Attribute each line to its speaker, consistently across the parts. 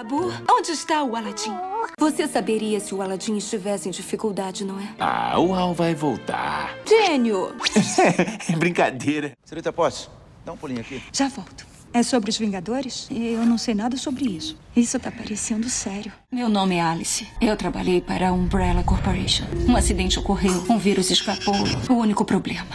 Speaker 1: Abu, onde está o Aladim? Você saberia se o Aladim estivesse em dificuldade, não é?
Speaker 2: Ah, o Al vai voltar.
Speaker 1: Gênio!
Speaker 2: Brincadeira.
Speaker 3: Senhorita Potts, dá um pulinho aqui.
Speaker 4: Já volto. É sobre os Vingadores? Eu não sei nada sobre isso. Isso tá parecendo sério.
Speaker 1: Meu nome é Alice. Eu trabalhei para a Umbrella Corporation. Um acidente ocorreu, um vírus escapou. O único problema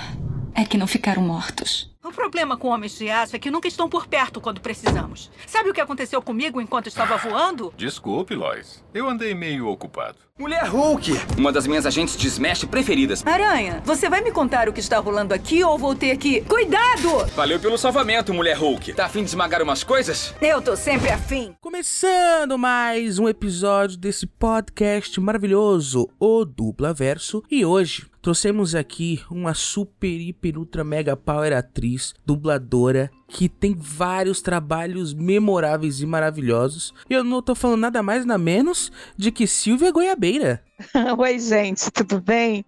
Speaker 1: é que não ficaram mortos.
Speaker 5: O problema com homens de aço é que nunca estão por perto quando precisamos. Sabe o que aconteceu comigo enquanto estava voando?
Speaker 6: Desculpe, Lois. Eu andei meio ocupado.
Speaker 3: Mulher Hulk!
Speaker 7: Uma das minhas agentes de Smash preferidas.
Speaker 5: Aranha, você vai me contar o que está rolando aqui ou vou ter que. Cuidado!
Speaker 7: Valeu pelo salvamento, mulher Hulk. Tá afim de esmagar umas coisas?
Speaker 5: Eu tô sempre afim.
Speaker 8: Começando mais um episódio desse podcast maravilhoso, o Dupla Verso. E hoje trouxemos aqui uma super, hiper, ultra, mega power atriz, dubladora, que tem vários trabalhos memoráveis e maravilhosos. E eu não tô falando nada mais nada menos de que Silvia Goiabeira.
Speaker 9: Oi, gente, tudo bem?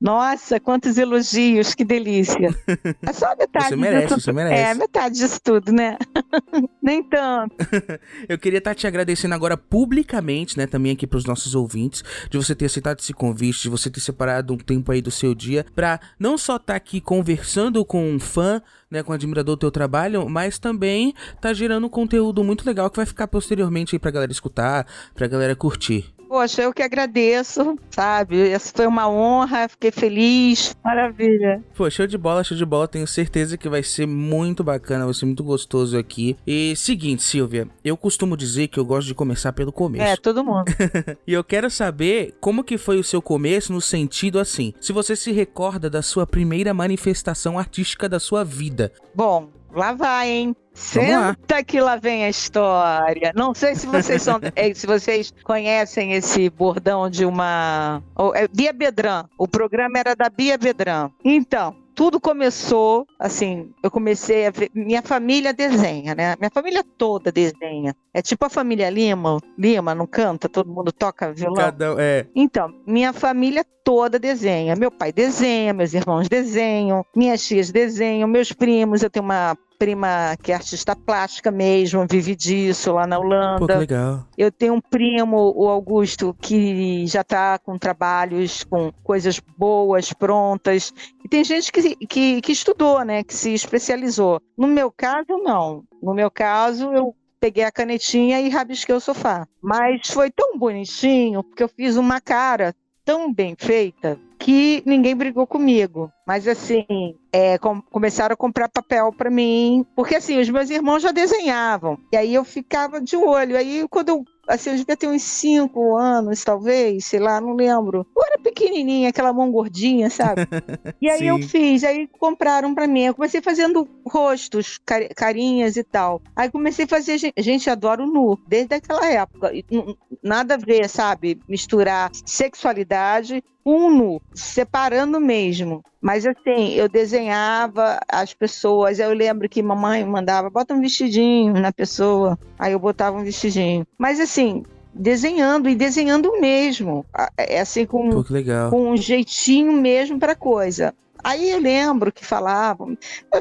Speaker 9: Nossa, quantos elogios, que delícia. É só metade
Speaker 8: Você merece,
Speaker 9: disso.
Speaker 8: você merece.
Speaker 9: É, metade disso tudo, né? Nem tanto.
Speaker 8: Eu queria estar te agradecendo agora publicamente, né, também aqui pros nossos ouvintes, de você ter aceitado esse convite, de você ter separado um tempo aí do seu dia pra não só estar aqui conversando com um fã, né, com um admirador do teu trabalho, mas também tá gerando um conteúdo muito legal que vai ficar posteriormente aí pra galera escutar, pra galera curtir.
Speaker 9: Poxa, eu que agradeço, sabe? Essa foi uma honra, fiquei feliz. Maravilha.
Speaker 8: Pô, show de bola, show de bola. Tenho certeza que vai ser muito bacana, vai ser muito gostoso aqui. E seguinte, Silvia, eu costumo dizer que eu gosto de começar pelo começo.
Speaker 9: É, todo mundo.
Speaker 8: E eu quero saber como que foi o seu começo no sentido assim. Se você se recorda da sua primeira manifestação artística da sua vida.
Speaker 9: Bom, lá vai, hein? Senta que lá vem a história. Não sei se vocês são, eh, se vocês conhecem esse bordão de uma oh, é Bia Bedran. O programa era da Bia Bedran. Então, tudo começou assim, eu comecei a ver, minha família desenha, né? Minha família toda desenha. É tipo a família Lima, Lima não canta, todo mundo toca violão.
Speaker 8: Cada é.
Speaker 9: Então, minha família toda desenha. Meu pai desenha, meus irmãos desenham, minhas tias desenham, meus primos. Eu tenho uma prima que é artista plástica mesmo, vive disso lá na
Speaker 8: Pô,
Speaker 9: Holanda.
Speaker 8: legal.
Speaker 9: Eu tenho um primo, o Augusto, que já está com trabalhos, com coisas boas, prontas. E tem gente que, que, que estudou, né? Que se especializou. No meu caso, não. No meu caso, eu peguei a canetinha e rabisquei o sofá. Mas foi tão bonitinho, porque eu fiz uma cara tão bem feita que ninguém brigou comigo. Mas assim, é, com- começaram a comprar papel para mim, porque assim, os meus irmãos já desenhavam. E aí eu ficava de olho. Aí quando eu assim, eu devia ter uns cinco anos, talvez, sei lá, não lembro. Eu era pequenininha, aquela mão gordinha, sabe? E aí eu fiz, aí compraram pra mim. Eu comecei fazendo rostos, cari- carinhas e tal. Aí comecei a fazer, gen- gente, adoro nu, desde aquela época. Nada a ver, sabe? Misturar sexualidade com nu, separando mesmo. Mas assim, eu desenhava as pessoas. Eu lembro que mamãe mandava, bota um vestidinho na pessoa. Aí eu botava um vestidinho. Mas assim, desenhando e desenhando mesmo. Ah, É assim com com um jeitinho mesmo para coisa. Aí eu lembro que falavam.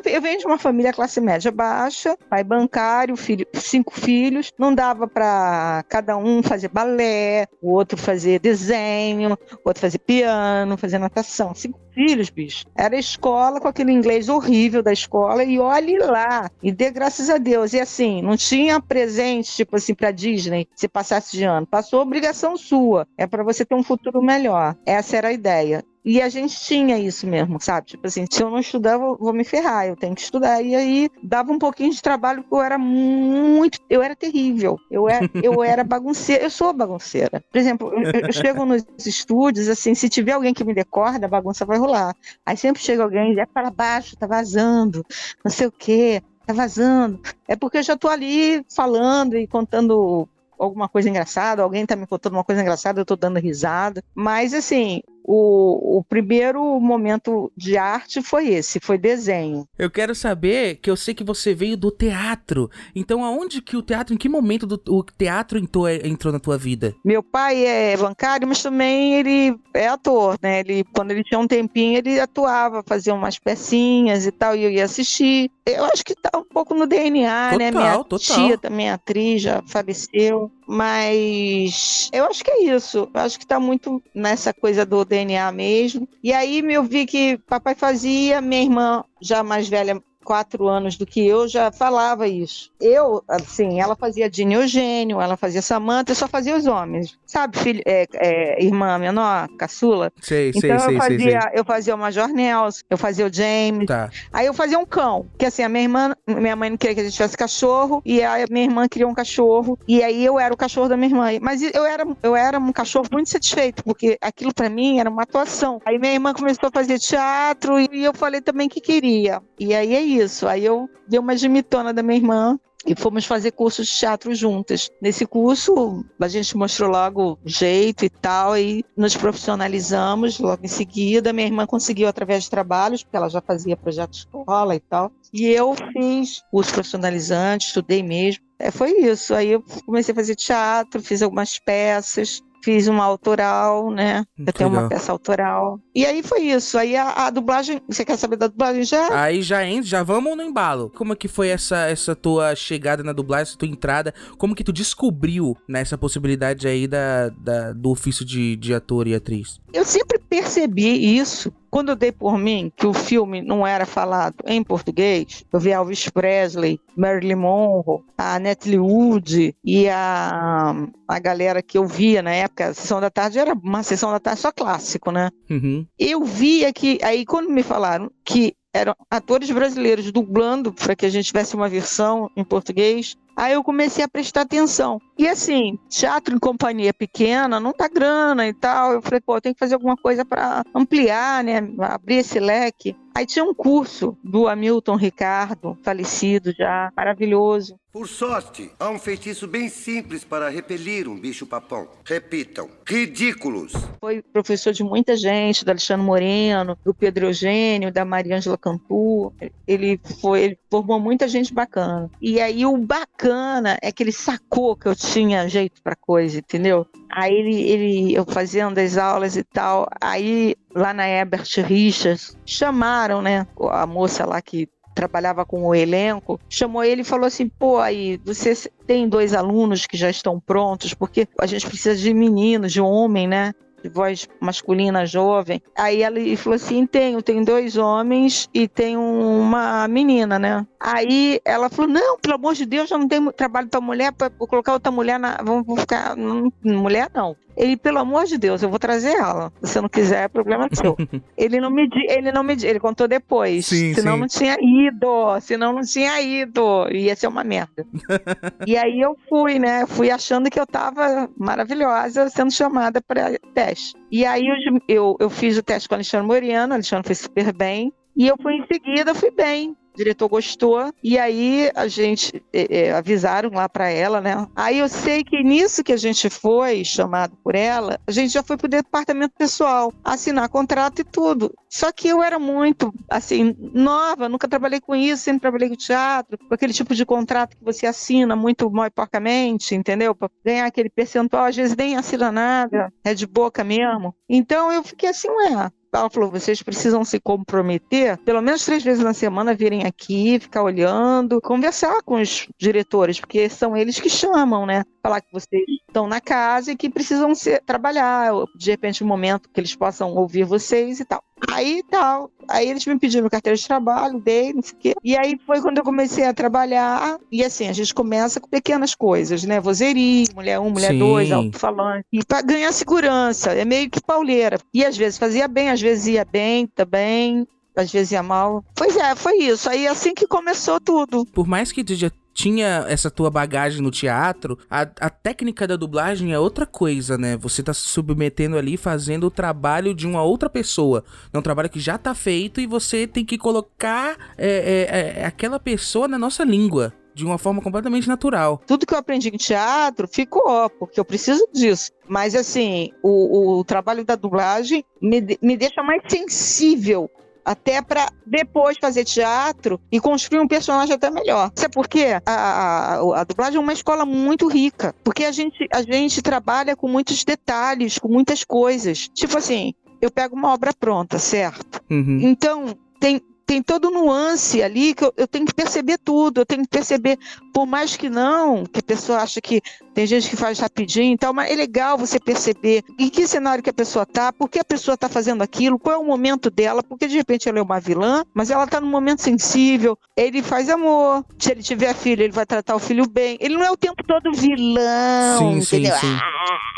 Speaker 9: Eu, venho de uma família classe média baixa, pai bancário, filho, cinco filhos. Não dava para cada um fazer balé, o outro fazer desenho, o outro fazer piano, fazer natação. Cinco filhos, bicho. Era escola com aquele inglês horrível da escola e olhe lá. E dê graças a Deus. E assim, não tinha presente, tipo assim, pra Disney, se passasse de ano. Passou obrigação sua. É para você ter um futuro melhor. Essa era a ideia. E a gente tinha isso mesmo, sabe? Tipo assim, se eu não estudar, eu vou, vou me ferrar, eu tenho que estudar. E aí dava um pouquinho de trabalho, porque eu era muito. Eu era terrível. Eu era, eu era bagunceira. Eu sou bagunceira. Por exemplo, eu, eu chego nos estúdios, assim, se tiver alguém que me decorda, a bagunça vai rolar. Aí sempre chega alguém e é para baixo, tá vazando, não sei o quê, tá vazando. É porque eu já tô ali falando e contando alguma coisa engraçada, alguém tá me contando uma coisa engraçada, eu tô dando risada. Mas assim, o, o primeiro momento de arte foi esse, foi desenho.
Speaker 8: Eu quero saber que eu sei que você veio do teatro. Então, aonde que o teatro, em que momento do, o teatro entrou, entrou na tua vida?
Speaker 9: Meu pai é bancário, mas também ele é ator, né? Ele, quando ele tinha um tempinho, ele atuava, fazia umas pecinhas e tal, e eu ia assistir. Eu acho que tá um pouco no DNA,
Speaker 8: total,
Speaker 9: né? Minha
Speaker 8: total.
Speaker 9: tia também é atriz, já faleceu. Mas eu acho que é isso. Eu acho que tá muito nessa coisa do DNA mesmo. E aí eu vi que papai fazia, minha irmã já mais velha quatro anos do que eu já falava isso. Eu, assim, ela fazia Dini Eugênio, ela fazia Samanta, eu só fazia os homens. Sabe, filho, é, é, irmã menor, caçula?
Speaker 8: Sei,
Speaker 9: então
Speaker 8: sei,
Speaker 9: eu,
Speaker 8: sei,
Speaker 9: fazia,
Speaker 8: sei, sei.
Speaker 9: eu fazia o Major Nelson, eu fazia o James.
Speaker 8: Tá.
Speaker 9: Aí eu fazia um cão, que assim, a minha irmã, minha mãe não queria que a gente tivesse cachorro, e a minha irmã queria um cachorro, e aí eu era o cachorro da minha irmã. Mas eu era, eu era um cachorro muito satisfeito, porque aquilo pra mim era uma atuação. Aí minha irmã começou a fazer teatro, e eu falei também que queria. E aí é isso. Aí eu dei uma gemitona da minha irmã e fomos fazer cursos de teatro juntas. Nesse curso, a gente mostrou logo o jeito e tal, e nos profissionalizamos logo em seguida. Minha irmã conseguiu através de trabalhos, porque ela já fazia projeto de escola e tal. E eu fiz curso profissionalizante, estudei mesmo. É, foi isso. Aí eu comecei a fazer teatro, fiz algumas peças, fiz uma autoral, né?
Speaker 8: Muito
Speaker 9: eu tenho
Speaker 8: legal.
Speaker 9: uma peça autoral. E aí foi isso. Aí a, a dublagem. Você quer saber da dublagem já?
Speaker 8: Aí já entra, já vamos no embalo. Como é que foi essa, essa tua chegada na dublagem, essa tua entrada? Como que tu descobriu nessa possibilidade aí da, da- do ofício de, de ator e atriz?
Speaker 9: Eu sempre percebi isso. Quando eu dei por mim que o filme não era falado em português, eu vi Elvis Presley, Marilyn Monroe, a Natalie Wood e a, a galera que eu via na época, a Sessão da Tarde era uma Sessão da Tarde só clássico, né?
Speaker 8: Uhum.
Speaker 9: eu via que aí quando me falaram que eram atores brasileiros dublando para que a gente tivesse uma versão em português, aí eu comecei a prestar atenção. E assim, teatro em companhia pequena não dá grana e tal. Eu falei, pô, tem que fazer alguma coisa para ampliar, né, abrir esse leque. Aí tinha um curso do Hamilton Ricardo, falecido já, maravilhoso.
Speaker 10: Por sorte, há um feitiço bem simples para repelir um bicho-papão. Repitam: ridículos.
Speaker 9: foi professor de muita gente, do Alexandre Moreno, do Pedro Eugênio, da Mariângela Cantu. Ele foi, ele formou muita gente bacana. E aí o bacana é que ele sacou que eu tinha jeito para coisa, entendeu? Aí ele, ele, eu fazendo as aulas e tal, aí lá na Herbert Richards, chamaram, né, a moça lá que trabalhava com o elenco, chamou ele e falou assim: pô, aí você tem dois alunos que já estão prontos, porque a gente precisa de menino, de homem, né? De voz masculina jovem. Aí ela falou assim: tenho, tem dois homens e tem uma menina, né? Aí ela falou: não, pelo amor de Deus, já não tem trabalho para mulher, para colocar outra mulher na. Vamos ficar. mulher não. Ele, pelo amor de Deus, eu vou trazer ela. Se você não quiser, é problema seu. ele não me ele não me ele contou depois.
Speaker 8: Sim,
Speaker 9: senão
Speaker 8: sim.
Speaker 9: não tinha ido, senão não tinha ido. Ia ser uma merda. e aí eu fui, né? Fui achando que eu tava maravilhosa sendo chamada para teste. E aí eu, eu, eu fiz o teste com o Alexandre Moriano, o Alexandre foi super bem. E eu fui em seguida, fui bem. O diretor gostou, e aí a gente eh, eh, avisaram lá para ela, né? Aí eu sei que nisso que a gente foi chamado por ela, a gente já foi pro departamento pessoal, assinar contrato e tudo. Só que eu era muito, assim, nova, nunca trabalhei com isso, sempre trabalhei com teatro, com aquele tipo de contrato que você assina muito mal e porcamente, entendeu? Para ganhar aquele percentual, às vezes nem assina nada, é de boca mesmo. Então eu fiquei assim, ué, ela falou: vocês precisam se comprometer, pelo menos três vezes na semana, virem aqui, ficar olhando, conversar com os diretores, porque são eles que chamam, né? Falar que vocês estão na casa e que precisam ser, trabalhar, de repente, um momento que eles possam ouvir vocês e tal. Aí tal. Aí eles me pediram carteira de trabalho, dei, não sei o quê. E aí foi quando eu comecei a trabalhar. E assim, a gente começa com pequenas coisas, né? Vozeria, mulher um, mulher
Speaker 8: Sim.
Speaker 9: dois, alto-falante. E pra ganhar segurança, é meio que pauleira. E às vezes fazia bem, às vezes ia bem também. Às vezes ia mal. Pois é, foi isso. Aí assim que começou tudo.
Speaker 8: Por mais que já tinha essa tua bagagem no teatro, a, a técnica da dublagem é outra coisa, né? Você tá se submetendo ali, fazendo o trabalho de uma outra pessoa. É um trabalho que já tá feito e você tem que colocar é, é, é, aquela pessoa na nossa língua. de uma forma completamente natural.
Speaker 9: Tudo que eu aprendi em teatro ficou, porque eu preciso disso. Mas, assim, o, o trabalho da dublagem me, me deixa mais sensível até para depois fazer teatro e construir um personagem até melhor. Sabe por quê? A, a, a, dublagem é uma escola muito rica, porque a gente, a gente trabalha com muitos detalhes, com muitas coisas. Tipo assim, eu pego uma obra pronta, certo?
Speaker 8: Uhum.
Speaker 9: Então, tem, tem todo nuance ali que eu, eu, tenho que perceber tudo, eu tenho que perceber, por mais que não, que a pessoa acha que tem gente que faz rapidinho e tal, mas é legal você perceber em que cenário que a pessoa tá, por que a pessoa está fazendo aquilo, qual é o momento dela, porque de repente ela é uma vilã, mas ela está num momento sensível, ele faz amor, se ele tiver filho, ele vai tratar o filho bem, ele não é o tempo todo vilão,
Speaker 8: sim,
Speaker 9: entendeu?
Speaker 8: Sim, sim.
Speaker 9: Ah,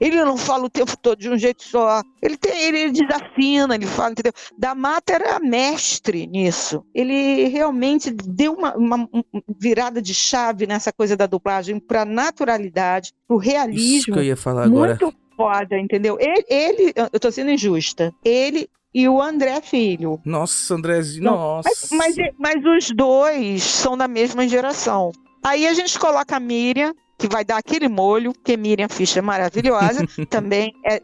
Speaker 9: ele não fala o tempo todo de um jeito só. Ele tem, ele, ele desafina, ele fala, entendeu? Da Mata era mestre nisso. Ele realmente deu uma, uma virada de chave nessa coisa da dublagem para naturalidade, para o realismo.
Speaker 8: Isso que eu ia falar agora.
Speaker 9: Muito foda, entendeu? Ele, ele, eu tô sendo injusta. Ele e o André Filho.
Speaker 8: Nossa, Andrézinho, nossa.
Speaker 9: Mas, mas, mas os dois são da mesma geração. Aí a gente coloca a Miriam, que vai dar aquele molho, que Miriam Fischer é maravilhosa, também é,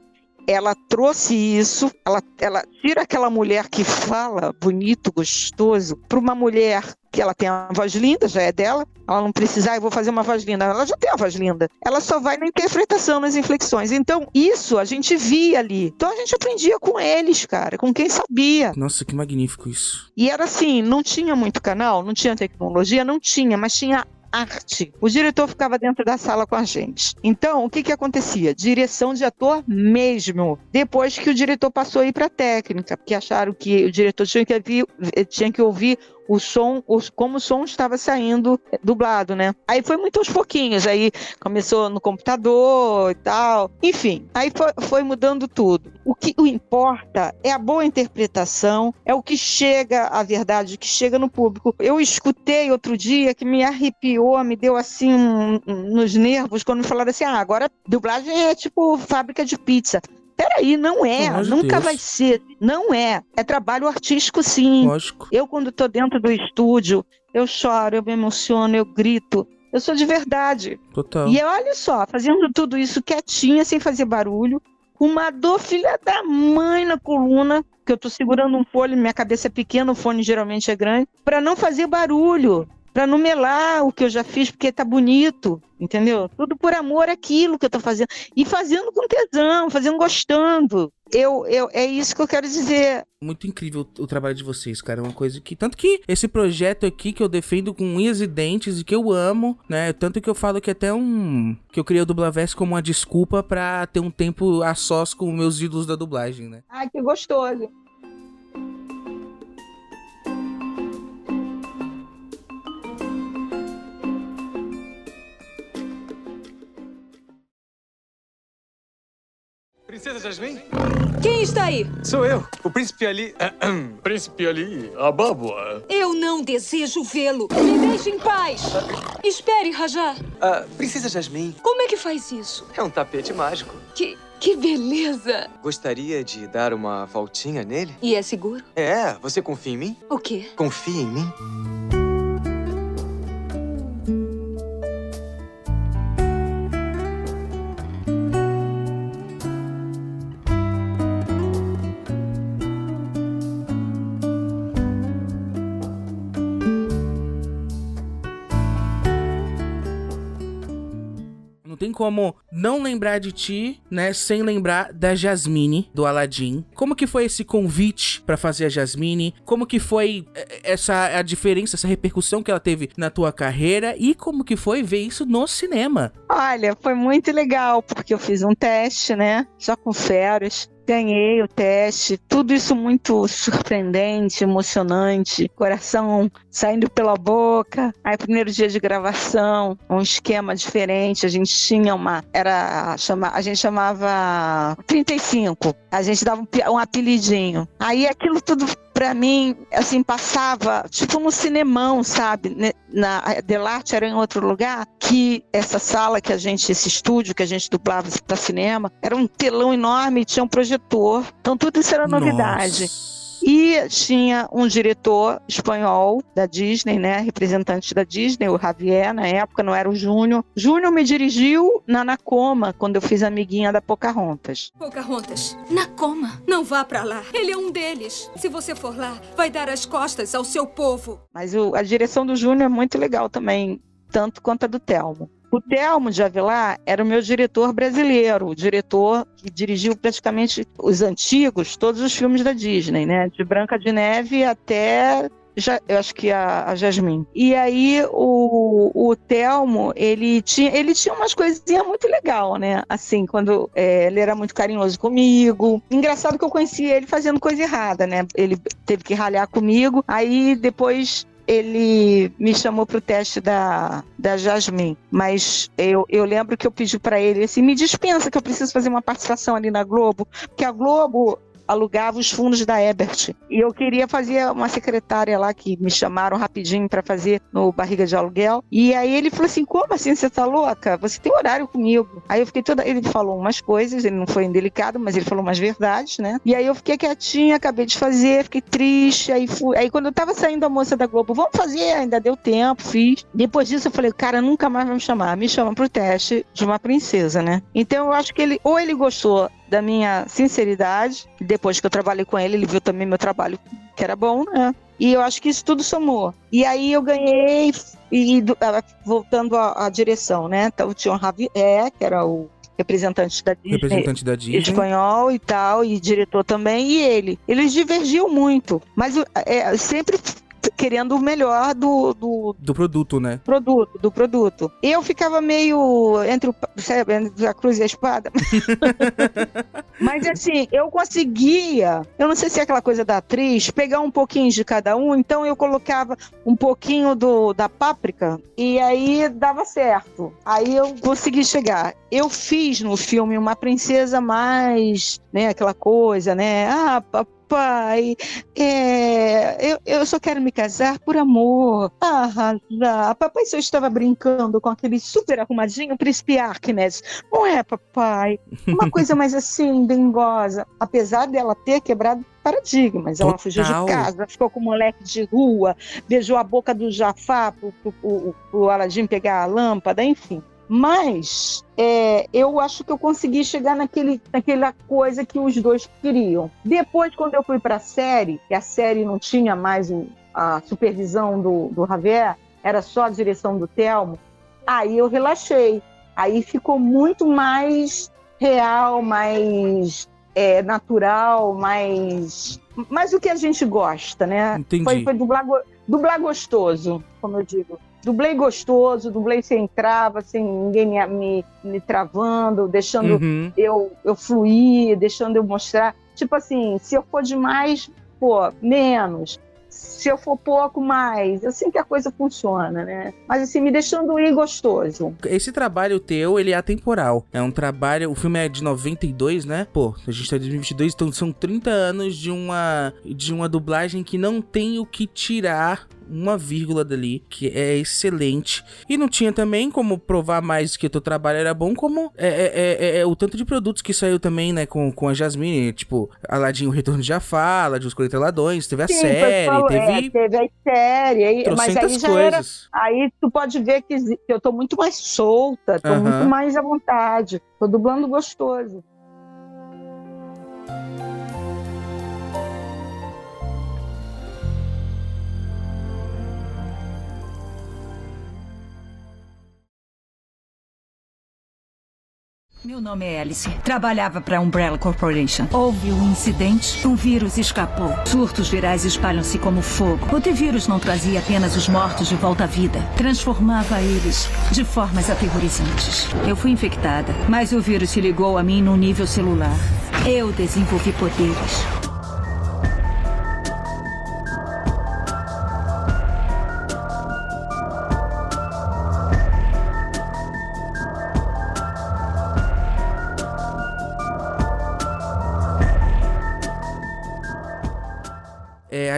Speaker 9: ela trouxe isso, ela, ela tira aquela mulher que fala bonito, gostoso, para uma mulher que ela tem uma voz linda, já é dela, ela não precisa, ah, eu vou fazer uma voz linda, ela já tem uma voz linda. Ela só vai na interpretação, nas inflexões. Então, isso a gente via ali. Então a gente aprendia com eles, cara, com quem sabia.
Speaker 8: Nossa, que magnífico isso.
Speaker 9: E era assim, não tinha muito canal, não tinha tecnologia, não tinha, mas tinha arte. O diretor ficava dentro da sala com a gente. Então, o que que acontecia? Direção de ator mesmo. Depois que o diretor passou a ir para técnica, porque acharam que o diretor tinha que ouvir, tinha que ouvir o som, os, como o som estava saindo dublado, né? Aí foi muito aos pouquinhos, aí começou no computador e tal. Enfim, aí foi, foi mudando tudo. O que o importa é a boa interpretação, é o que chega, a verdade, que chega no público. Eu escutei outro dia que me arrepiou, me deu assim um, um, nos nervos quando me falaram assim: ah, agora dublagem é tipo fábrica de pizza. Peraí, não é, nunca Deus. vai ser. Não é. É trabalho artístico, sim.
Speaker 8: Lógico.
Speaker 9: Eu, quando estou dentro do estúdio, eu choro, eu me emociono, eu grito. Eu sou de verdade.
Speaker 8: Total.
Speaker 9: E olha só, fazendo tudo isso quietinha, sem fazer barulho, com uma dor filha da mãe na coluna, que eu estou segurando um fone, minha cabeça é pequena, o fone geralmente é grande, para não fazer barulho para não melar o que eu já fiz porque tá bonito, entendeu? Tudo por amor àquilo que eu tô fazendo e fazendo com tesão, fazendo gostando. Eu, eu, é isso que eu quero dizer.
Speaker 8: Muito incrível o trabalho de vocês, cara. É uma coisa que. Tanto que esse projeto aqui que eu defendo com unhas e dentes e que eu amo, né? Tanto que eu falo que até um. Que eu criei o Dublaverse como uma desculpa para ter um tempo a sós com meus ídolos da dublagem, né?
Speaker 9: Ai, que gostoso.
Speaker 11: Princesa Jasmine?
Speaker 12: Quem está aí?
Speaker 11: Sou eu, o príncipe Ali. príncipe Ali, a Bábua.
Speaker 12: Eu não desejo vê-lo. Me deixe em paz. Espere, Rajá.
Speaker 11: Uh, princesa Jasmine.
Speaker 12: Como é que faz isso?
Speaker 11: É um tapete mágico.
Speaker 12: Que, que beleza!
Speaker 11: Gostaria de dar uma voltinha nele?
Speaker 12: E é seguro?
Speaker 11: É, você confia em mim?
Speaker 12: O quê?
Speaker 11: Confia em mim?
Speaker 8: Como não lembrar de ti, né, sem lembrar da Jasmine do Aladdin. Como que foi esse convite para fazer a Jasmine? Como que foi eh, essa a diferença, essa repercussão que ela teve na tua carreira e como que foi ver isso no cinema?
Speaker 9: Olha, foi muito legal porque eu fiz um teste, né, só com férias ganhei o teste, tudo isso muito surpreendente, emocionante, coração saindo pela boca. Aí primeiro dia de gravação, um esquema diferente, a gente tinha uma era chama, a gente chamava 35. A gente dava um, um apelidinho. Aí aquilo tudo para mim, assim, passava tipo no cinemão, sabe? Na Delarte era em outro lugar, que essa sala que a gente, esse estúdio que a gente dublava para cinema, era um telão enorme, tinha um projetor. Então tudo isso era novidade.
Speaker 8: Nossa.
Speaker 9: E tinha um diretor espanhol da Disney, né? Representante da Disney, o Javier, na época, não era o Júnior. Júnior me dirigiu na Nacoma, quando eu fiz amiguinha da Pocahontas.
Speaker 12: Pocahontas, na coma. Não vá pra lá. Ele é um deles. Se você for lá, vai dar as costas ao seu povo.
Speaker 9: Mas o- a direção do Júnior é muito legal também, tanto quanto a do Telmo. O Telmo de Avilar era o meu diretor brasileiro, o diretor que dirigiu praticamente os antigos, todos os filmes da Disney, né? De Branca de Neve até já, eu acho que a, a Jasmine. E aí o, o Telmo, ele tinha, ele tinha umas coisinhas muito legal, né? Assim, quando é, ele era muito carinhoso comigo. Engraçado que eu conheci ele fazendo coisa errada, né? Ele teve que ralhar comigo. Aí depois ele me chamou pro teste da, da Jasmine, mas eu, eu lembro que eu pedi para ele assim, me dispensa que eu preciso fazer uma participação ali na Globo, porque a Globo alugava os fundos da Ebert. E eu queria fazer uma secretária lá que me chamaram rapidinho para fazer no Barriga de Aluguel. E aí ele falou assim: "Como assim você tá louca? Você tem horário comigo". Aí eu fiquei toda, ele falou umas coisas, ele não foi indelicado, mas ele falou umas verdades, né? E aí eu fiquei quietinha, acabei de fazer, fiquei triste, aí fui. Aí quando eu tava saindo a moça da Globo, vamos fazer, ainda deu tempo, fiz. Depois disso eu falei: "Cara, nunca mais vai me chamar, me chama pro teste de uma princesa, né?". Então eu acho que ele ou ele gostou da minha sinceridade. Depois que eu trabalhei com ele, ele viu também meu trabalho que era bom, né? E eu acho que isso tudo somou. E aí eu ganhei, e ah, voltando à, à direção, né? Então tinha o Javier, que era o representante da Disney,
Speaker 8: Representante da Disney.
Speaker 9: espanhol e tal, e diretor também, e ele. Eles divergiam muito, mas é, sempre querendo o melhor do, do,
Speaker 8: Do produto, né?
Speaker 9: produto, do produto. Eu ficava meio entre, o, sabe, entre a cruz e a espada. Mas assim, eu conseguia, eu não sei se é aquela coisa da atriz, pegar um pouquinho de cada um, então eu colocava um pouquinho do, da páprica e aí dava certo. Aí eu consegui chegar. Eu fiz no filme uma princesa mais, né, aquela coisa, né? Ah, papai, é, eu, eu só quero me casar por amor. Ah, já. Papai só estava brincando com aquele super arrumadinho príncipe Arknes. Não é, papai? Uma coisa mais assim, dengosa. Apesar dela ter quebrado paradigmas. Ela fugiu de
Speaker 8: Total.
Speaker 9: casa, ficou com o moleque de rua, beijou a boca do Jafar pro, pro, pro, pro Aladim pegar a lâmpada, enfim. Mas é, eu acho que eu consegui chegar naquele, naquela coisa que os dois queriam. Depois, quando eu fui para a série, e a série não tinha mais a supervisão do, do Javier, era só a direção do Telmo, aí eu relaxei. Aí ficou muito mais real, mais é, natural, mais. mais o que a gente gosta, né?
Speaker 8: Entendi.
Speaker 9: Foi, foi dublar gostoso, como eu digo. Dublei gostoso, dublei sem trava, sem ninguém me, me, me travando, deixando
Speaker 8: Uhum.
Speaker 9: eu, eu fluir, deixando eu mostrar. Tipo assim, se eu for demais, pô, menos. Se eu for pouco, mais. Assim que a coisa funciona, né? Mas assim, me deixando ir gostoso.
Speaker 8: Esse trabalho teu, ele é atemporal. É um trabalho. O filme é de 92, né? Pô, a gente tá em 2022, então são 30 anos de uma, de uma dublagem que não tem o que tirar uma vírgula dali, que é excelente. E não tinha também como provar mais que o teu trabalho era bom, como é, é- é- é- é o tanto de produtos que saiu também, né, com, com a Jasmine. Tipo, Aladdin, o Retorno de Jafar, Aladdin, os 40 Ladrões, teve a
Speaker 9: Sim,
Speaker 8: série,
Speaker 9: falou-
Speaker 8: teve...
Speaker 9: é, teve a série, aí, mas aí já era.
Speaker 8: coisas.
Speaker 9: Aí tu pode ver que eu tô muito mais solta, tô muito mais à vontade, tô dublando gostoso.
Speaker 1: Meu nome é Alice. Trabalhava para a Umbrella Corporation. Houve um incidente, um vírus escapou. Surtos virais espalham-se como fogo. O T-vírus não trazia apenas os mortos de volta à vida, transformava eles de formas aterrorizantes. Eu fui infectada, mas o vírus se ligou a mim no nível celular. Eu desenvolvi poderes.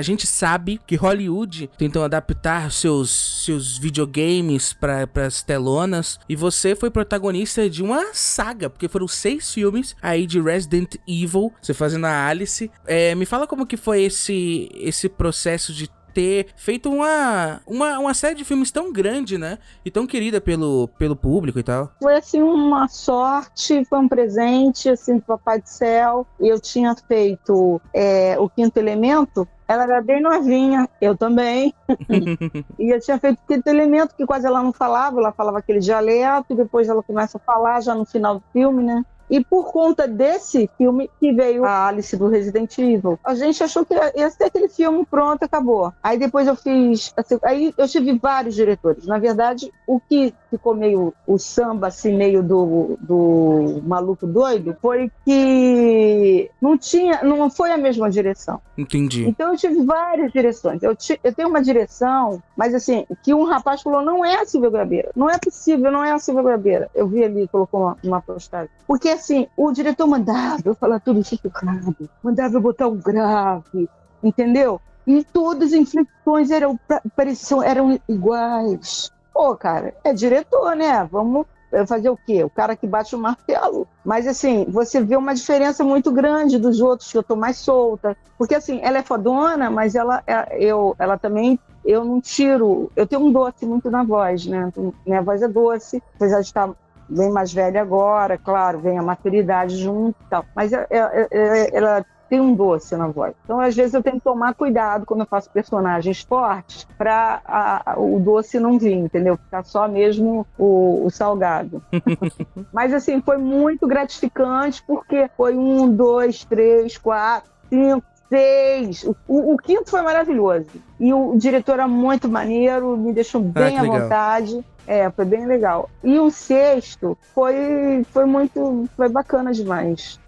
Speaker 8: A gente sabe que Hollywood tentou adaptar seus, seus videogames para as telonas e você foi protagonista de uma saga, porque foram seis filmes aí de Resident Evil, você fazendo a Alice. É, me fala como que foi esse, esse processo de ter feito uma, uma, uma série de filmes tão grande, né? E tão querida pelo, pelo público e tal.
Speaker 9: Foi assim uma sorte, foi um presente assim do Papai do Céu. Eu tinha feito é, o Quinto Elemento. Ela era bem novinha, eu também. e eu tinha feito quinto elemento, que quase ela não falava, ela falava aquele dialeto, e depois ela começa a falar já no final do filme, né? E por conta desse filme que veio a Alice do Resident Evil, a gente achou que ia ser aquele filme pronto, acabou. Aí depois eu fiz. Assim, aí eu tive vários diretores. Na verdade, o que ficou meio o samba, assim, meio do, do maluco doido, foi que não tinha, não foi a mesma direção.
Speaker 8: Entendi.
Speaker 9: Então eu tive várias direções. Eu, ti, eu tenho uma direção, mas assim, que um rapaz falou: não é a Silvia Grabeira. Não é possível, não é a Silvia Grabeira. Eu vi ali, colocou uma, uma postagem. Porque assim, o diretor mandava eu falar tudo sussurrado, mandava eu botar um grave, entendeu? E todas as inflexões eram, pareciam, eram iguais. Pô, cara, é diretor, né? Vamos fazer o quê? O cara que bate o martelo. Mas, assim, você vê uma diferença muito grande dos outros, que eu tô mais solta. Porque, assim, ela é fodona, mas ela, é, eu, ela também, eu não tiro... Eu tenho um doce muito na voz, né? Minha voz é doce, apesar de estar bem mais velha agora, claro, vem a maturidade junto e tal. Mas ela, é, é, é, ela tem um doce na voz. Então, às vezes, eu tenho que tomar cuidado quando eu faço personagens fortes para o doce não vir, entendeu? Ficar só mesmo o, o salgado. Mas, assim, foi muito gratificante porque foi um, dois, três, quatro, cinco, seis. O, o, quinto foi maravilhoso. E o, o diretor é muito maneiro, me deixou ah, bem ah, à legal. vontade. É, foi bem legal. E o sexto foi, foi muito. Foi bacana demais.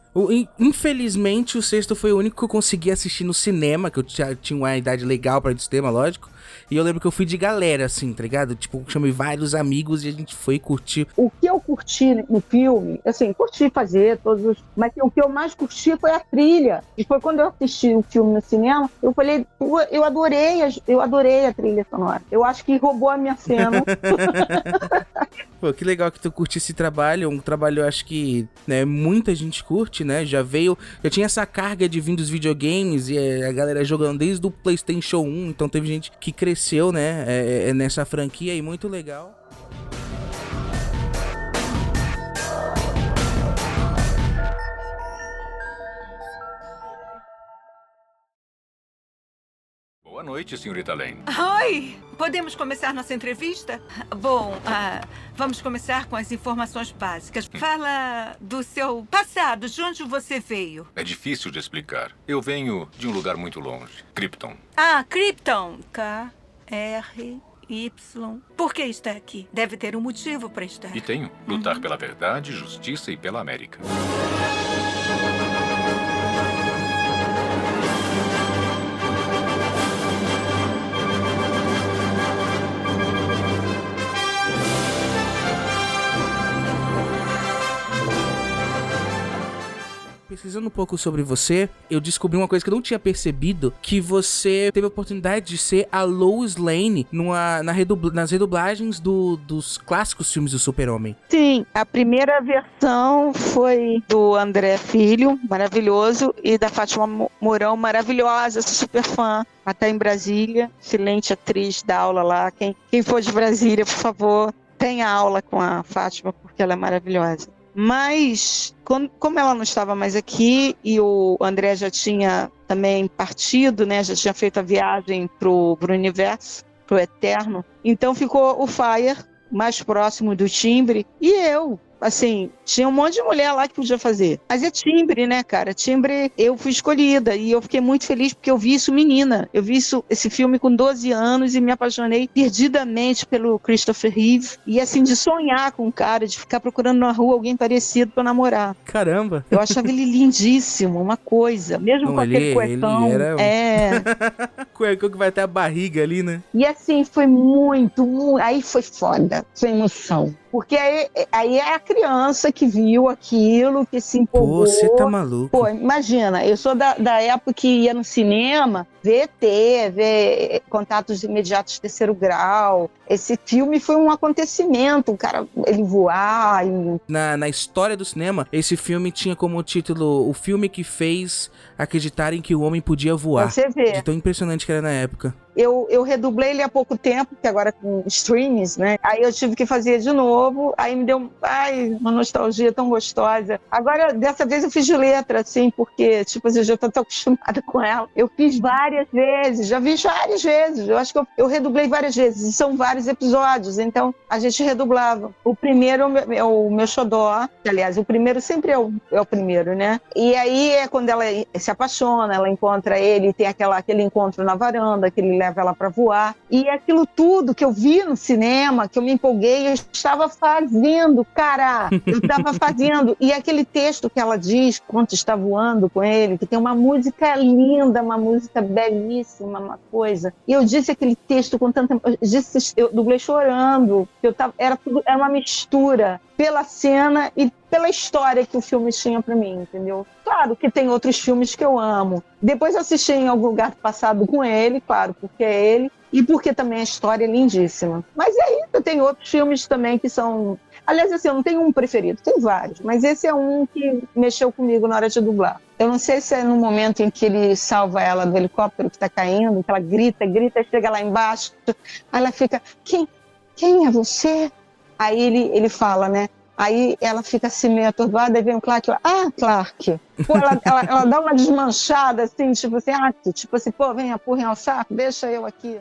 Speaker 8: Infelizmente, o sexto foi o único que eu consegui assistir no cinema, que eu tinha, uma idade legal para ir no cinema, lógico. E eu lembro que eu fui de galera, assim, tá ligado? Tipo, chamei vários amigos e a gente foi curtir.
Speaker 9: O que eu curti no filme, assim, curti fazer todos os. Mas o que eu mais curti foi a trilha. E foi quando eu assisti o filme no cinema, eu falei, eu adorei, eu adorei a trilha sonora. Eu acho que roubou a minha cena.
Speaker 8: Pô, que legal que tu curte esse trabalho. Um trabalho, eu acho que né, muita gente curte, né? Já veio. Já tinha essa carga de vir dos videogames e eh, a galera jogando desde o PlayStation 1. Então teve gente que cresceu, né? É, é, nessa franquia e muito legal.
Speaker 6: Boa noite, senhorita Lane.
Speaker 5: Oi! Podemos começar nossa entrevista? Bom, uh, vamos começar com as informações básicas. Fala do seu passado, de onde você veio.
Speaker 6: É difícil de explicar. Eu venho de um lugar muito longe, Krypton.
Speaker 5: Ah, Krypton. K-R... Y. Por que está aqui? Deve ter um motivo para estar.
Speaker 6: E tenho. Lutar uhum. pela verdade, justiça e pela América.
Speaker 8: Pesquisando um pouco sobre você, eu descobri uma coisa que eu não tinha percebido, que você teve a oportunidade de ser a Lois Lane numa, na nas redublagens do, dos clássicos filmes do Super-Homem.
Speaker 9: Sim, a primeira versão foi do André Filho, maravilhoso, e da Fátima Mourão, maravilhosa, super fã até em Brasília, excelente atriz da aula lá. Quem, quem for de Brasília, por favor, tenha aula com a Fátima, porque ela é maravilhosa. Mas, como ela não estava mais aqui e o André já tinha também partido, né, já tinha feito a viagem para o universo, para o eterno, então ficou o Fire mais próximo do timbre e eu, assim, tinha um monte de mulher lá que podia fazer. Mas é timbre, né, cara? Timbre, eu fui escolhida e eu fiquei muito feliz porque eu vi isso menina. Eu vi isso, esse filme com 12 anos e me apaixonei perdidamente pelo Christopher Reeve. E assim, de sonhar com um cara, de ficar procurando na rua alguém parecido para namorar.
Speaker 8: Caramba!
Speaker 9: Eu achava ele lindíssimo, uma coisa. Mesmo Não, com ele, aquele cuecão. Ele era... É.
Speaker 8: cuecão que vai até a barriga ali, né?
Speaker 9: E assim, foi muito, muito. Aí foi foda. Foi emoção. Porque aí, aí é a criança que viu aquilo, que se empolgou.
Speaker 8: Pô, você tá maluco.
Speaker 9: Pô, imagina, eu sou da, da época que ia no cinema ver ET, ver Contatos Imediatos de Terceiro Grau. Esse filme foi um acontecimento, o cara, ele voar e...
Speaker 8: Na, na história do cinema, esse filme tinha como título o filme que fez acreditarem que o homem podia voar.
Speaker 9: Você vê.
Speaker 8: De tão impressionante que era na época.
Speaker 9: Eu, eu redublei ele há pouco tempo, que agora com streams, né? Aí eu tive que fazer de novo, aí me deu ai, uma nostalgia tão gostosa. Agora, dessa vez eu fiz de letra, assim, porque, tipo eu já tô tão acostumada com ela. Eu fiz várias vezes, já vi várias vezes. Eu acho que eu, eu redublei várias vezes, e são vários episódios, então a gente redublava. O primeiro é o meu xodó, que, aliás, o primeiro sempre é o, é o primeiro, né? E aí é quando ela se apaixona, ela encontra ele, tem aquela, aquele encontro na varanda, que ele leva ela para voar. E aquilo tudo que eu vi no cinema, que eu me empolguei, eu estava fazendo, cara. Eu estava fazendo. E aquele texto que ela diz quando está voando com ele, que tem uma música linda, uma música belíssima, uma coisa. E eu disse aquele texto com tanta. Eu, disse, eu dublei chorando. Eu tava, era, tudo, era uma mistura pela cena e pela história que o filme tinha para mim, entendeu? Claro que tem outros filmes que eu amo. Depois assisti em algum lugar passado com ele, claro, porque é ele, e porque também a história é lindíssima. Mas aí eu tenho outros filmes também que são. Aliás, assim, eu não tenho um preferido, tem vários, mas esse é um que mexeu comigo na hora de dublar. Eu não sei se é no momento em que ele salva ela do helicóptero que está caindo, que ela grita, grita, chega lá embaixo, aí ela fica: quem, quem é você? Aí ele, ele fala, né? Aí ela fica assim meio atordoada e vem o Clark lá, ah, Clark. Pô, ela, ela, ela, dá uma desmanchada assim, tipo assim, ah, tipo assim, pô, vem, apurrem ao saco, deixa eu aqui.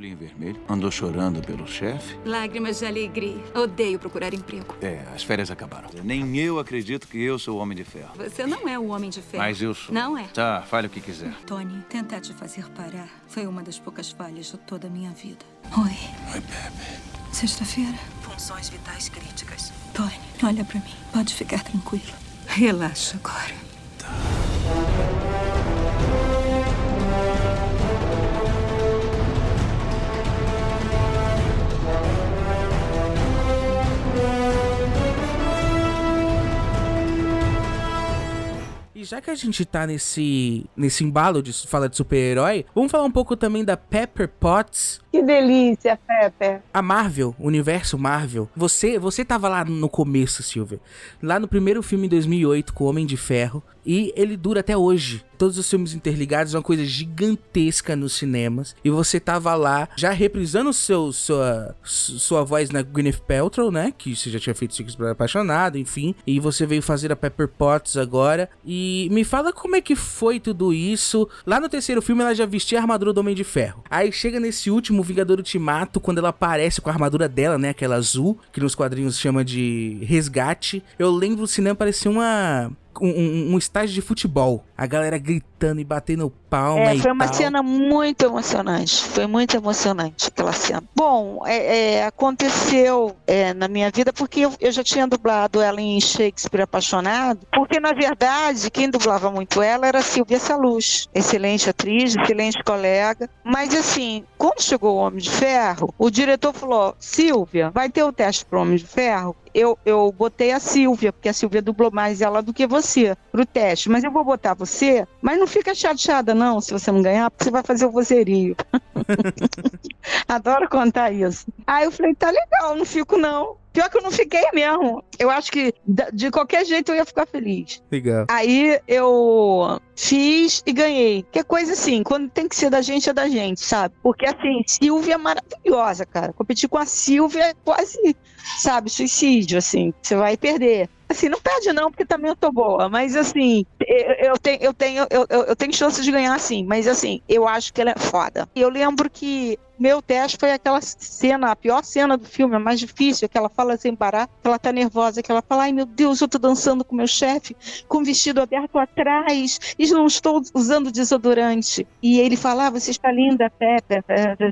Speaker 2: Olhinho vermelho. Andou chorando pelo chefe?
Speaker 12: Lágrimas de alegria. Odeio procurar emprego.
Speaker 2: É, as férias acabaram. Nem eu acredito que eu sou o Homem de Ferro.
Speaker 12: Você não é o Homem de Ferro.
Speaker 2: Mas eu sou.
Speaker 12: Não é.
Speaker 2: Tá, fale o que quiser.
Speaker 1: Tony, tentar te fazer parar foi uma das poucas falhas de toda a minha vida. Oi.
Speaker 2: Oi, Pepe.
Speaker 1: Sexta-feira. Funções vitais críticas. Tony, olha pra mim. Pode ficar tranquilo. Relaxa agora. Tá.
Speaker 8: E já que a gente tá nesse, nesse embalo de falar de super-herói, vamos falar um pouco também da Pepper Potts.
Speaker 9: Que delícia, Pepper.
Speaker 8: A Marvel, o universo Marvel. Você, você tava lá no começo, Silvia. Lá no primeiro filme em 2008 com o Homem de Ferro. E ele dura até hoje. Todos os filmes interligados, uma coisa gigantesca nos cinemas. E você tava lá, já reprisando seu, sua, sua voz na Gwyneth Paltrow, né? Que você já tinha feito para Apaixonado, enfim. E você veio fazer a Pepper Potts agora. E me fala como é que foi tudo isso. Lá no terceiro filme, ela já vestia a armadura do Homem de Ferro. Aí chega nesse último Vingador Ultimato, quando ela aparece com a armadura dela, né? Aquela azul, que nos quadrinhos chama de resgate. Eu lembro o cinema parecia uma um, um, estágio de futebol. A galera gritando e batendo palma.
Speaker 9: É, foi uma
Speaker 8: tal.
Speaker 9: cena muito emocionante. Foi muito emocionante aquela cena. Bom, é, é, aconteceu é, na minha vida porque eu, eu, já tinha dublado ela em Shakespeare Apaixonado. Porque, na verdade, quem dublava muito ela era Silvia Saluz. Excelente atriz, excelente colega. Mas, assim, quando chegou o Homem de Ferro, o diretor falou: Silvia, vai ter o teste para o Homem de Ferro? eu, eu botei a Silvia, porque a Silvia dublou mais ela do que você pro teste. Mas eu vou botar você, mas não fica chateada, não, se você não ganhar, porque você vai fazer o vozerio. Adoro contar isso. Aí eu falei, tá legal, não fico não. Pior que eu não fiquei mesmo. Eu acho que de qualquer jeito eu ia ficar feliz.
Speaker 8: Legal.
Speaker 9: Aí eu fiz e ganhei. Que é coisa assim, quando tem que ser da gente, é da gente, sabe? Porque assim, Silvia é maravilhosa, cara. Competir com a Silvia é quase, sabe, suicídio, assim. Você vai perder. Assim, não perde não, porque também eu tô boa. Mas assim, eu, eu tenho, eu tenho, eu, eu tenho chance de ganhar sim. Mas assim, eu acho que ela é foda. Eu lembro que meu teste foi aquela cena, a pior cena do filme, a mais difícil, que ela fala sem parar, que ela tá nervosa, que ela fala, ai meu Deus, eu tô dançando com meu chefe, com o vestido aberto atrás, e não estou usando desodorante. E ele fala, ah, você está linda, Pepper,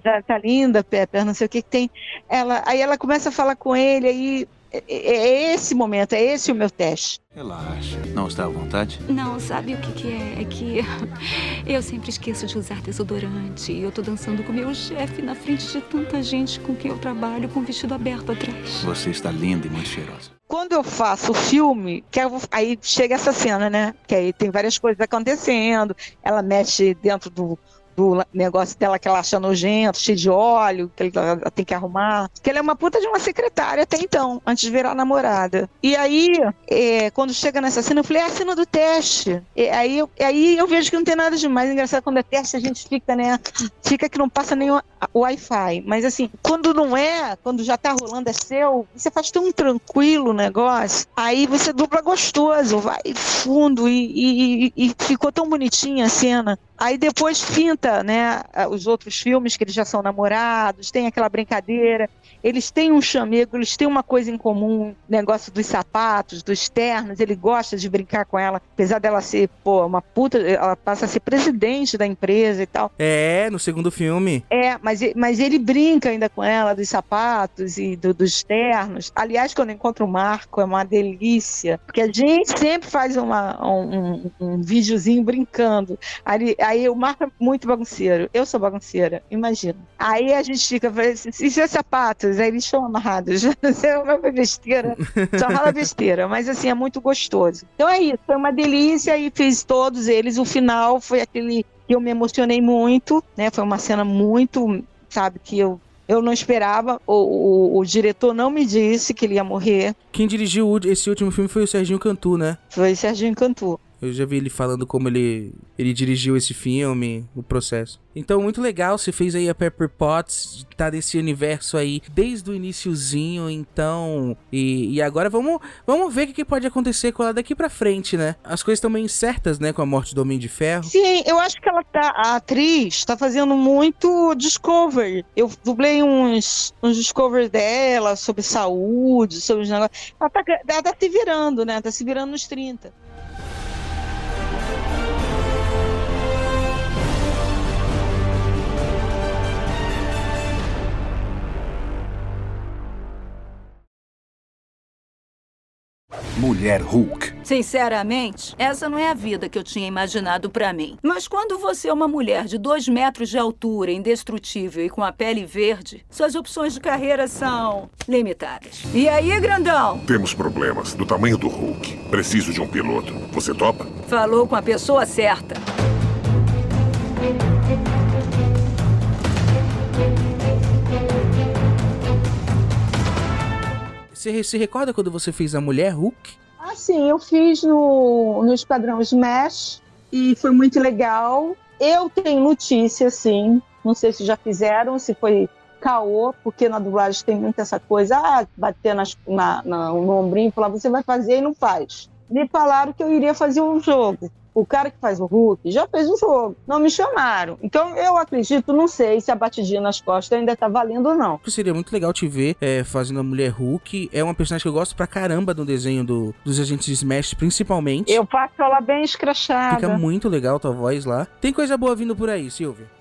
Speaker 9: já tá linda, Pepper, não sei o que que tem. Ela, aí ela começa a falar com ele, aí é, é esse momento, é esse o meu teste.
Speaker 2: Relaxa. Não está à vontade?
Speaker 4: Não, sabe o que, que é? É que eu sempre esqueço de usar desodorante. E eu tô dançando com meu chefe na frente de tanta gente com quem eu trabalho com o vestido aberto atrás.
Speaker 2: Você está linda e muito cheirosa.
Speaker 9: Quando eu faço o filme, que eu, aí chega essa cena, né? Que aí tem várias coisas acontecendo. Ela mexe dentro do, do negócio dela que ela acha nojento, cheio de óleo, que ela tem que arrumar. Que ela é uma puta de uma secretária até então, antes de virar namorada. E aí, é, quando chega nessa cena, eu falei, é a cena do teste. E aí, eu, aí eu vejo que não tem nada de mais engraçado. Quando é teste, a gente fica, né? Fica que não passa nem o Wi-Fi. Mas assim, quando não é, quando já tá rolando, é seu, você faz tão tranquilo o negócio, aí você dupla gostoso, vai fundo e, e, e ficou tão bonitinha a cena. Aí depois finta, né, os outros filmes que eles já são namorados, tem aquela brincadeira, eles têm um chamego, eles têm uma coisa em comum, negócio dos sapatos, dos ternos, ele gosta de brincar com ela, apesar dela ser, pô, uma puta, ela passa a ser presidente da empresa e tal.
Speaker 8: É, no segundo filme.
Speaker 9: É, mas, mas ele brinca ainda com ela dos sapatos e do, dos ternos. Aliás, quando eu encontro o Marco, é uma delícia, porque a gente sempre faz uma, um, um, um videozinho brincando. Aí, aí o Marco é muito bagunceiro, eu sou bagunceira, imagina. Aí a gente fica, e seus sapatos? Aí eles estão amarrados. é uma besteira, só fala besteira, mas assim, é muito gostoso. Então é isso, foi uma delícia e fiz todos eles. O final foi aquele que eu me emocionei muito, né? Foi uma cena muito, sabe, que eu eu não esperava, o, o, o, diretor não me disse que ele ia morrer.
Speaker 8: Quem dirigiu esse último filme foi o Serginho Cantu, né?
Speaker 9: Foi o Serginho Cantu.
Speaker 8: Eu já vi ele falando como ele, ele dirigiu esse filme, o processo. Então, muito legal, você fez aí a Pepper Potts, tá nesse universo aí desde o iniciozinho, então... E, e agora vamos, vamos ver o que pode acontecer com ela daqui pra frente, né? As coisas estão meio certas, né, com a morte do Homem de Ferro.
Speaker 9: Sim, eu acho que ela tá... A atriz tá fazendo muito Discovery. Eu dublei uns, uns Discovery dela sobre saúde, sobre os negócios. Ela tá, ela tá se virando, né? Tá se virando nos 30.
Speaker 13: Mulher Hulk.
Speaker 1: Sinceramente, essa não é a vida que eu tinha imaginado para mim. Mas quando você é uma mulher de dois metros de altura, indestrutível e com a pele verde, suas opções de carreira são limitadas. E aí, grandão?
Speaker 13: Temos problemas do tamanho do Hulk. Preciso de um piloto. Você topa?
Speaker 1: Falou com a pessoa certa.
Speaker 8: Você se recorda quando você fez a Mulher Hulk?
Speaker 9: Ah, sim, eu fiz no, no Esquadrão Smash e foi muito legal. Eu tenho notícia, sim. Não sei se já fizeram, se foi caô, porque na dublagem tem muito essa coisa, ah, bater nas, na, na, no ombrinho e falar, você vai fazer e não faz. Me falaram que eu iria fazer um jogo o cara que faz o Hulk já fez um jogo. Não me chamaram. Então eu acredito, não sei se a batidinha nas costas ainda tá valendo ou não.
Speaker 8: Seria muito legal te ver é, fazendo a mulher Hulk. É uma personagem que eu gosto pra caramba do desenho do, dos agentes Smash, principalmente.
Speaker 9: Eu faço ela bem escrachada.
Speaker 8: Fica muito legal tua voz lá. Tem coisa boa vindo por aí, Silvia.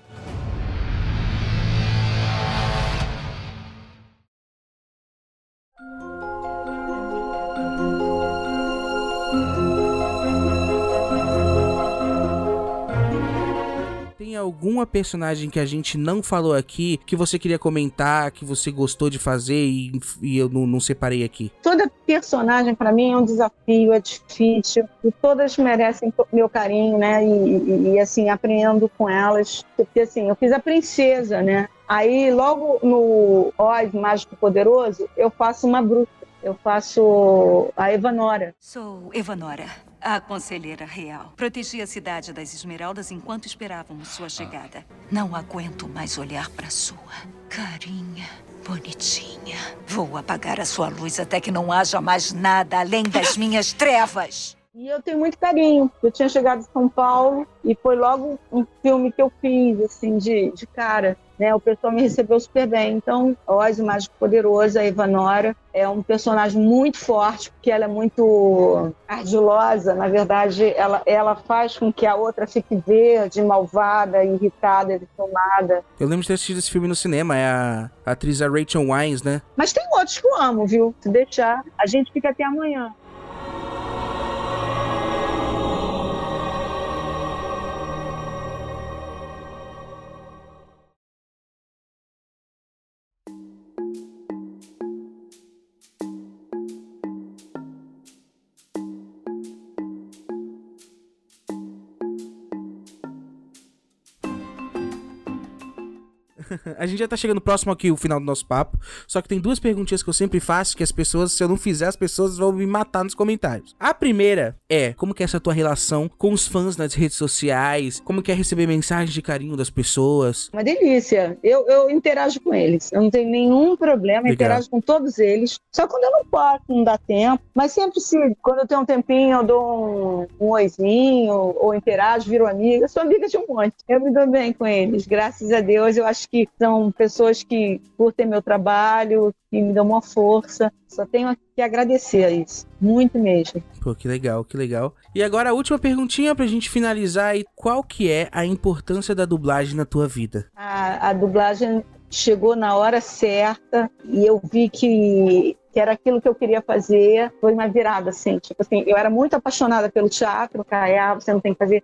Speaker 8: Alguma personagem que a gente não falou aqui que você queria comentar, que você gostou de fazer e, e eu não, não, separei aqui?
Speaker 9: Toda personagem para mim é um desafio, é difícil e todas merecem meu carinho, né? E, e, e assim aprendo com elas, porque assim eu fiz a princesa, né? Aí logo no Oz Mágico Poderoso eu faço uma bruxa. Eu faço a Evanora.
Speaker 1: Sou Evanora. A conselheira real. Protegi a cidade das Esmeraldas enquanto esperávamos sua chegada. Não aguento mais olhar para sua carinha bonitinha. Vou apagar a sua luz até que não haja mais nada além das minhas trevas.
Speaker 9: E eu tenho muito carinho. Eu tinha chegado em São Paulo e foi logo um filme que eu fiz, assim, de, de cara. Né? O pessoal me recebeu super bem. Então, Oz, o Mágico Poderoso, a Ivanora, é um personagem muito forte, porque ela é muito ardilosa. Na verdade, ela, ela faz com que a outra fique verde, malvada, irritada, deformada.
Speaker 8: Eu lembro de ter assistido esse filme no cinema, é a, a atriz a Rachel Wines, né?
Speaker 9: Mas tem outros que eu amo, viu? Se deixar, a gente fica até amanhã.
Speaker 8: A gente já tá chegando próximo aqui o final do nosso papo. Só que tem duas perguntinhas que eu sempre faço que as pessoas, se eu não fizer, as pessoas vão me matar nos comentários. A primeira é: como que é essa tua relação com os fãs nas redes sociais? Como que é receber mensagens de carinho das pessoas?
Speaker 9: Uma delícia. Eu, eu interajo com eles. Eu não tenho nenhum problema,
Speaker 8: Legal.
Speaker 9: interajo com todos eles. Só quando eu não posso, não dá tempo. Mas sempre se, quando eu tenho um tempinho, eu dou um, um oizinho, ou interajo, viro amiga. Eu sou amiga de um monte. Eu me dou bem com eles. Graças a Deus, eu acho que são pessoas que curtem meu trabalho, que me dão uma força. Só tenho que agradecer a isso. Muito mesmo.
Speaker 8: Pô, que legal, que legal. E agora a última perguntinha pra gente finalizar aí. Qual que é a importância da dublagem na tua vida?
Speaker 9: A, a dublagem chegou na hora certa e eu vi que que era aquilo que eu queria fazer, foi uma virada, assim, tipo assim, eu era muito apaixonada pelo teatro, cara, ah, você não tem que fazer,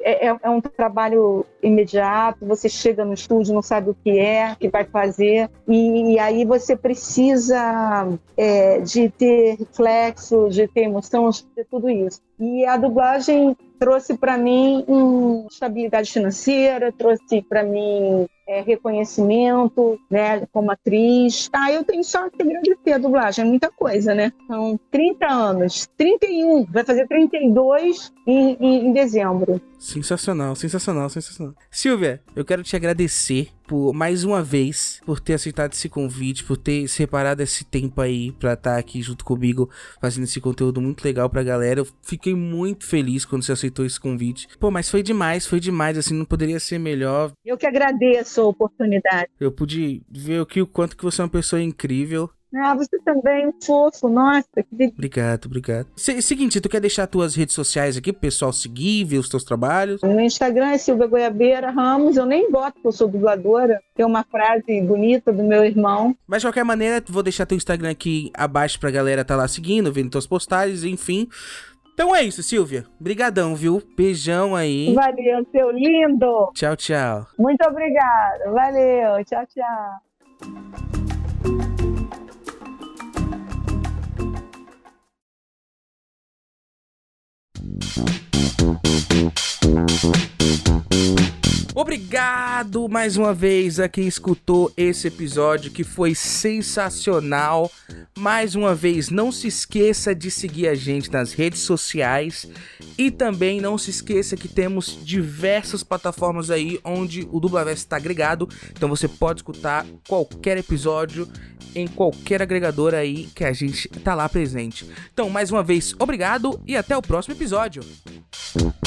Speaker 9: é, é, é, um trabalho imediato, você chega no estúdio, não sabe o que é, que vai fazer, e, e aí você precisa é, de ter reflexo, de ter emoção, de ter tudo isso. E a dublagem trouxe para mim um, estabilidade financeira, trouxe para mim é, reconhecimento, né, como atriz. Ah, eu tenho só que agradecer a dublagem, é muita coisa, né? São 30 anos, 31, vai fazer 32 em, em, em dezembro.
Speaker 8: Sensacional, sensacional, sensacional. Silvia, eu quero te agradecer por mais uma vez por ter aceitado esse convite, por ter separado esse tempo aí pra estar aqui junto comigo fazendo esse conteúdo muito legal pra galera. Eu fiquei muito feliz quando você aceitou esse convite. Pô, mas foi demais, foi demais, assim, não poderia ser melhor.
Speaker 9: Eu que agradeço a oportunidade.
Speaker 8: Eu pude ver aqui o quanto que você é uma pessoa incrível.
Speaker 9: Ah, você também, fofo, nossa. Que...
Speaker 8: Obrigado, obrigado. Se, seguinte, tu quer deixar tuas redes sociais aqui pro pessoal seguir, ver os teus trabalhos?
Speaker 9: No Instagram é Silvia Goiabeira Ramos, eu nem boto que eu sou dubladora, tem uma frase bonita do meu irmão.
Speaker 8: Mas de qualquer maneira, vou deixar teu Instagram aqui abaixo pra galera tá lá seguindo, vendo tuas postagens, enfim. Então é isso, Silvia. Brigadão, viu? Beijão aí.
Speaker 9: Valeu, seu lindo.
Speaker 8: Tchau, tchau.
Speaker 9: Muito obrigada. Valeu. Tchau, tchau. Thank you.
Speaker 8: Obrigado mais uma vez a quem escutou esse episódio que foi sensacional. Mais uma vez, não se esqueça de seguir a gente nas redes sociais e também não se esqueça que temos diversas plataformas aí onde o Dublaverso está agregado. Então você pode escutar qualquer episódio em qualquer agregador aí que a gente tá lá presente. Então, mais uma vez, obrigado e até o próximo episódio. Thank